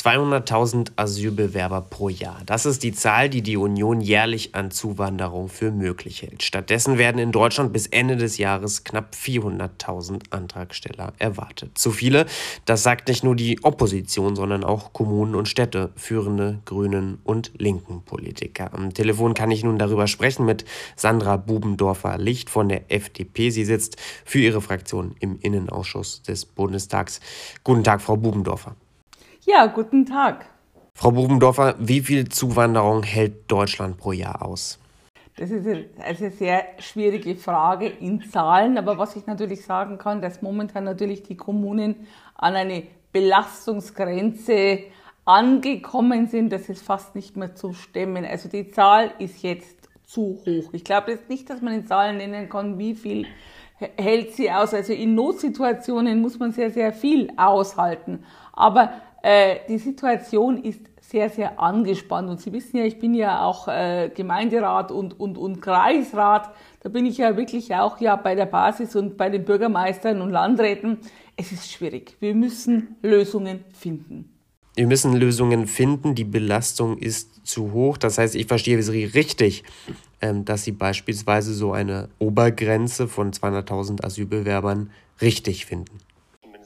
200.000 Asylbewerber pro Jahr. Das ist die Zahl, die die Union jährlich an Zuwanderung für möglich hält. Stattdessen werden in Deutschland bis Ende des Jahres knapp 400.000 Antragsteller erwartet. Zu viele, das sagt nicht nur die Opposition, sondern auch Kommunen und Städte, führende Grünen und linken Politiker. Am Telefon kann ich nun darüber sprechen mit Sandra Bubendorfer-Licht von der FDP. Sie sitzt für ihre Fraktion im Innenausschuss des Bundestags. Guten Tag, Frau Bubendorfer. Ja, guten Tag. Frau Bubendorfer, wie viel Zuwanderung hält Deutschland pro Jahr aus? Das ist eine sehr schwierige Frage in Zahlen, aber was ich natürlich sagen kann, dass momentan natürlich die Kommunen an eine Belastungsgrenze angekommen sind, das ist fast nicht mehr zu stemmen. Also die Zahl ist jetzt zu hoch. Ich glaube jetzt nicht, dass man in Zahlen nennen kann, wie viel hält sie aus. Also in Notsituationen muss man sehr, sehr viel aushalten. Aber die Situation ist sehr, sehr angespannt. Und Sie wissen ja, ich bin ja auch äh, Gemeinderat und, und, und Kreisrat. Da bin ich ja wirklich auch ja bei der Basis und bei den Bürgermeistern und Landräten. Es ist schwierig. Wir müssen Lösungen finden. Wir müssen Lösungen finden. Die Belastung ist zu hoch. Das heißt, ich verstehe Sie richtig, ähm, dass Sie beispielsweise so eine Obergrenze von 200.000 Asylbewerbern richtig finden.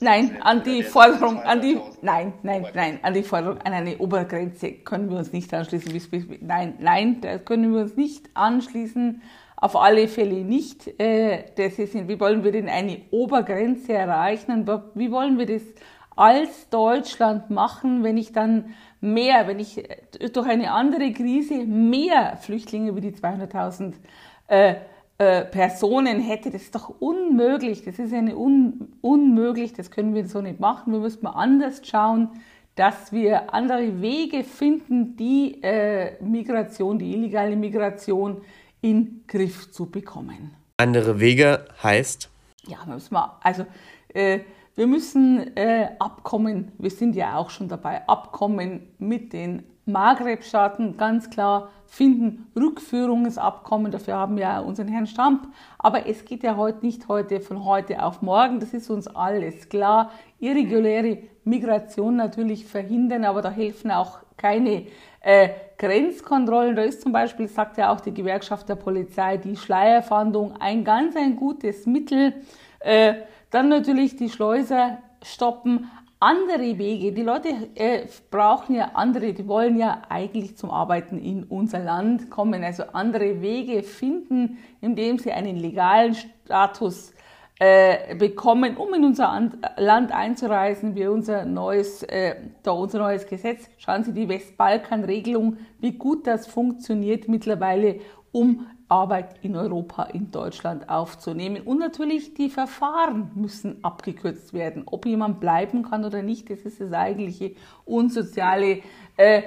Nein, an die Forderung, an die, nein, nein, nein, an die Forderung an eine Obergrenze können wir uns nicht anschließen. Nein, nein, da können wir uns nicht anschließen. Auf alle Fälle nicht. Äh, das ist, wie wollen wir denn eine Obergrenze erreichen? Wie wollen wir das als Deutschland machen, wenn ich dann mehr, wenn ich durch eine andere Krise mehr Flüchtlinge wie die 200.000 äh, äh, Personen hätte, das ist doch unmöglich. Das ist eine un unmöglich, das können wir so nicht machen. Wir müssen mal anders schauen, dass wir andere Wege finden, die äh, Migration, die illegale Migration in Griff zu bekommen. Andere Wege heißt? Ja, müssen wir, also äh, wir müssen äh, Abkommen, wir sind ja auch schon dabei, Abkommen mit den Maghreb-Staaten ganz klar finden Rückführungsabkommen, dafür haben wir unseren Herrn Stamp. Aber es geht ja heute nicht heute von heute auf morgen, das ist uns alles klar. Irreguläre Migration natürlich verhindern, aber da helfen auch keine äh, Grenzkontrollen. Da ist zum Beispiel, sagt ja auch die Gewerkschaft der Polizei, die Schleierfahndung ein ganz ein gutes Mittel. Äh, dann natürlich die Schleuser stoppen, andere Wege. Die Leute äh, brauchen ja andere, die wollen ja eigentlich zum Arbeiten in unser Land kommen, also andere Wege finden, indem sie einen legalen Status äh, bekommen, um in unser Land einzureisen, wie unser neues, äh, da unser neues Gesetz. Schauen Sie die Westbalkan-Regelung, wie gut das funktioniert mittlerweile, um Arbeit in Europa, in Deutschland aufzunehmen. Und natürlich die Verfahren müssen abgekürzt werden. Ob jemand bleiben kann oder nicht, das ist das eigentliche unsoziale, äh,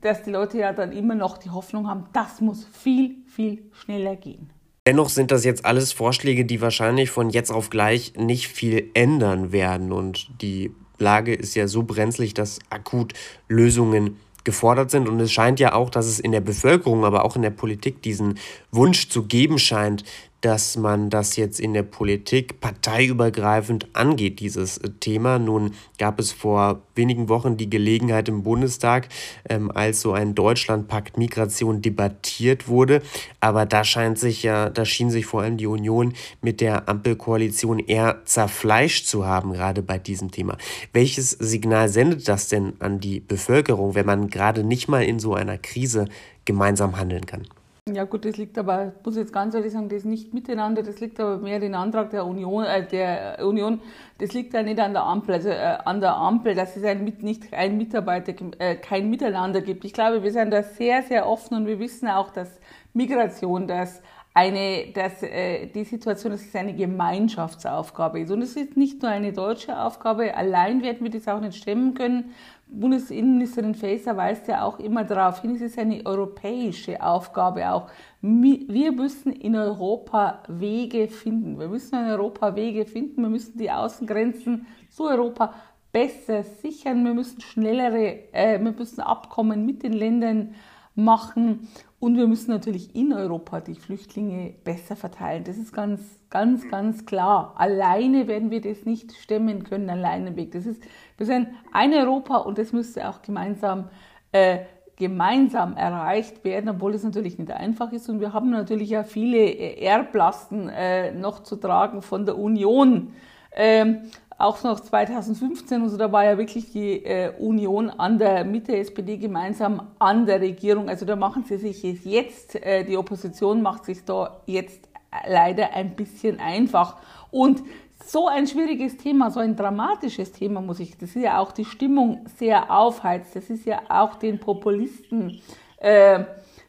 dass die Leute ja dann immer noch die Hoffnung haben, das muss viel, viel schneller gehen. Dennoch sind das jetzt alles Vorschläge, die wahrscheinlich von jetzt auf gleich nicht viel ändern werden. Und die Lage ist ja so brenzlig, dass akut Lösungen gefordert sind. Und es scheint ja auch, dass es in der Bevölkerung, aber auch in der Politik diesen Wunsch zu geben scheint, dass man das jetzt in der Politik parteiübergreifend angeht, dieses äh, Thema. Nun gab es vor wenigen Wochen die Gelegenheit im Bundestag, ähm, als so ein Deutschlandpakt Migration debattiert wurde. Aber da scheint sich ja, da schien sich vor allem die Union mit der Ampelkoalition eher zerfleischt zu haben, gerade bei diesem Thema. Welches Signal sendet das denn an die Bevölkerung, wenn man gerade nicht mal in so einer Krise gemeinsam handeln kann? Ja gut, das liegt aber, muss ich jetzt ganz ehrlich sagen, das nicht miteinander, das liegt aber mehr den Antrag der Union, äh, der Union, das liegt ja nicht an der Ampel, also äh, an der Ampel, dass es ein, nicht ein Mitarbeiter, äh, kein Miteinander gibt. Ich glaube, wir sind da sehr, sehr offen und wir wissen auch, dass Migration, dass eine, dass äh, die Situation, dass es eine Gemeinschaftsaufgabe ist. Und es ist nicht nur eine deutsche Aufgabe, allein werden wir das auch nicht stemmen können, Bundesinnenministerin Faeser weist ja auch immer darauf hin, es ist eine europäische Aufgabe auch. Wir müssen in Europa Wege finden. Wir müssen in Europa Wege finden. Wir müssen die Außengrenzen zu Europa besser sichern. Wir müssen schnellere, äh, wir müssen Abkommen mit den Ländern machen und wir müssen natürlich in Europa die Flüchtlinge besser verteilen. Das ist ganz, ganz, ganz klar. Alleine werden wir das nicht stemmen können, alleine weg. Das ist, wir sind ein Europa und das müsste auch gemeinsam, äh, gemeinsam erreicht werden, obwohl es natürlich nicht einfach ist. Und wir haben natürlich ja viele Erblasten äh, noch zu tragen von der Union. Ähm, auch noch 2015, also da war ja wirklich die äh, Union an der, mit der SPD gemeinsam an der Regierung. Also da machen sie sich jetzt, äh, die Opposition macht sich da jetzt leider ein bisschen einfach. Und so ein schwieriges Thema, so ein dramatisches Thema, muss ich, das ist ja auch die Stimmung sehr aufheizt, das ist ja auch den Populisten, äh,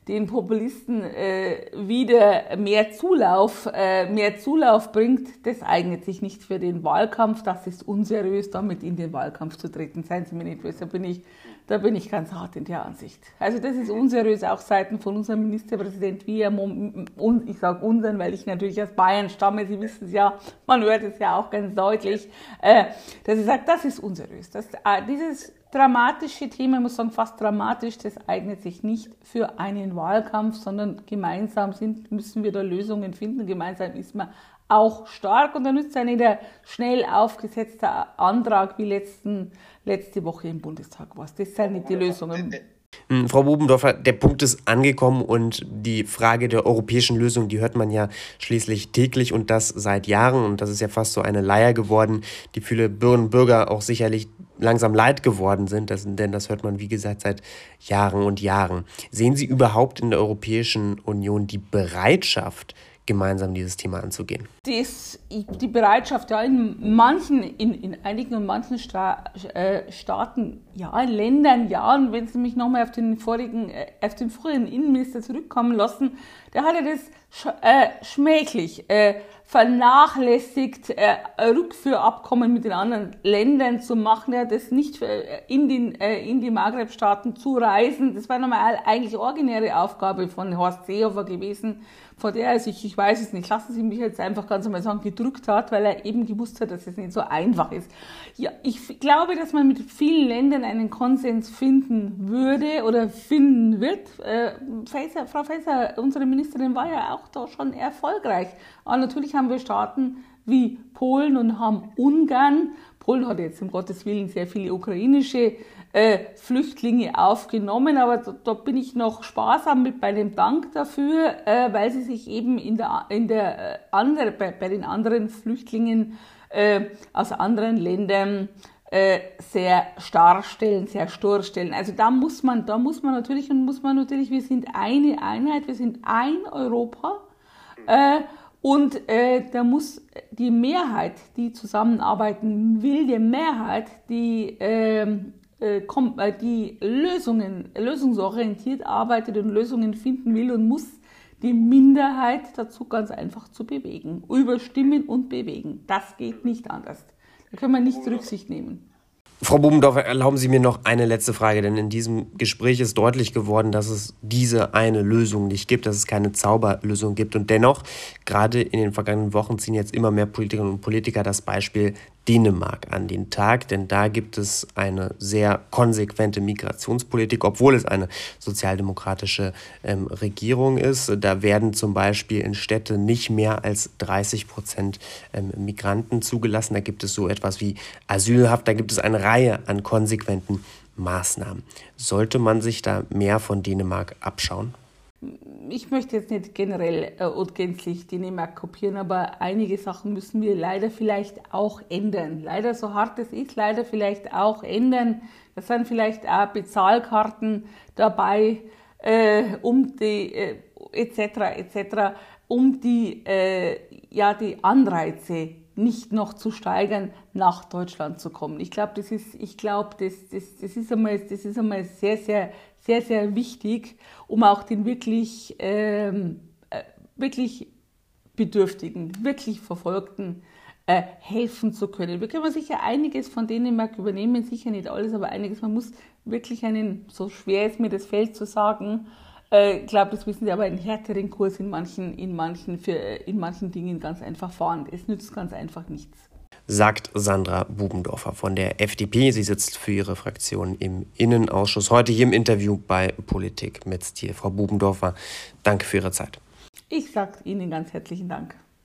den Populisten äh, wieder mehr Zulauf, äh, mehr Zulauf bringt, das eignet sich nicht für den Wahlkampf. Das ist unseriös, damit in den Wahlkampf zu treten. Seien Sie mir nicht böse, da bin ich, da bin ich ganz hart in der Ansicht. Also das ist unseriös, auch Seiten von unserem Ministerpräsident, wie er, und ich sage unseren, weil ich natürlich aus Bayern stamme, Sie wissen es ja, man hört es ja auch ganz deutlich, äh, dass er sagt, das ist unseriös. Das, äh, dieses dramatische Thema, ich muss sagen, fast dramatisch, das eignet sich nicht für einen Wahlkampf, sondern gemeinsam sind, müssen wir da Lösungen finden. Gemeinsam ist man auch stark und dann nützt ein der schnell aufgesetzte Antrag wie letzten, letzte Woche im Bundestag was. Das sind nicht die Lösungen. Hm, Frau Bubendorfer, der Punkt ist angekommen und die Frage der europäischen Lösung, die hört man ja schließlich täglich und das seit Jahren und das ist ja fast so eine Leier geworden, die viele Bürgerinnen und Bürger auch sicherlich langsam leid geworden sind, das, denn das hört man, wie gesagt, seit Jahren und Jahren. Sehen Sie überhaupt in der Europäischen Union die Bereitschaft, gemeinsam dieses Thema anzugehen? Das, die Bereitschaft, ja, in manchen, in, in einigen und manchen Sta äh, Staaten, ja, in Ländern, ja, und wenn Sie mich nochmal auf den vorigen, äh, auf den früheren Innenminister zurückkommen lassen, der hatte das sch äh, schmählich äh, vernachlässigt, äh, Rückführabkommen mit den anderen Ländern zu machen, ja, das nicht äh, in, den, äh, in die Maghreb-Staaten zu reisen. Das war nochmal eigentlich originäre Aufgabe von Horst Seehofer gewesen, vor der er sich, ich weiß es nicht, lassen Sie mich jetzt einfach ganz einmal sagen, gedrückt hat, weil er eben gewusst hat, dass es nicht so einfach ist. Ja, ich glaube, dass man mit vielen Ländern einen Konsens finden würde oder finden wird. Äh, Faeser, Frau Faeser, unsere Ministerin, war ja auch da schon erfolgreich. Aber natürlich haben wir Staaten wie Polen und haben Ungarn. Polen hat jetzt um Gottes Willen sehr viele ukrainische äh, Flüchtlinge aufgenommen, aber da, da, bin ich noch sparsam mit bei dem Dank dafür, äh, weil sie sich eben in der, in der äh, andere, bei, bei den anderen Flüchtlingen äh, aus anderen Ländern sehr starr stellen, sehr stur stellen. Also da muss man, da muss man natürlich und muss man natürlich, wir sind eine Einheit, wir sind ein Europa. Und äh, da muss die Mehrheit, die zusammenarbeiten will, die Mehrheit, die äh, die Lösungen, lösungsorientiert arbeitet und Lösungen finden will und muss die Minderheit dazu ganz einfach zu bewegen. Überstimmen und bewegen. Das geht nicht anders. Da können wir nicht Rücksicht nehmen. Frau Bubendorfer, erlauben Sie mir noch eine letzte Frage, denn in diesem Gespräch ist deutlich geworden, dass es diese eine Lösung nicht gibt, dass es keine Zauberlösung gibt. Und dennoch, gerade in den vergangenen Wochen ziehen jetzt immer mehr Politikerinnen und Politiker das Beispiel Dänemark an den Tag, denn da gibt es eine sehr konsequente Migrationspolitik, obwohl es eine sozialdemokratische ähm, Regierung ist. Da werden zum Beispiel in Städte nicht mehr als 30 Prozent ähm, Migranten zugelassen. Da gibt es so etwas wie Asylhaft, da gibt es eine Reihe an konsequenten Maßnahmen. Sollte man sich da mehr von Dänemark abschauen? Ich möchte jetzt nicht generell äh, und gänzlich Dänemark kopieren, aber einige Sachen müssen wir leider vielleicht auch ändern. Leider so hart es ist, leider vielleicht auch ändern. Da sind vielleicht auch Bezahlkarten dabei, äh, um die äh, etc. etc. um die äh, ja die Anreize nicht noch zu steigern, nach Deutschland zu kommen. Ich glaube, das ist, ich glaube, das, das, das ist einmal, das ist einmal sehr, sehr, sehr, sehr wichtig, um auch den wirklich, ähm, äh, wirklich Bedürftigen, wirklich Verfolgten äh, helfen zu können. Wir können sicher einiges von Dänemark übernehmen, sicher nicht alles, aber einiges. Man muss wirklich einen, so schwer ist mir das Feld zu sagen, äh, ich glaube, das wissen Sie, aber einen härteren Kurs in manchen, in manchen, für, in manchen Dingen ganz einfach fahren. Es nützt ganz einfach nichts. sagt Sandra Bubendorfer von der FDP. Sie sitzt für ihre Fraktion im Innenausschuss. Heute hier im Interview bei Politik mit Stil. Frau Bubendorfer, danke für Ihre Zeit. Ich sage Ihnen ganz herzlichen Dank.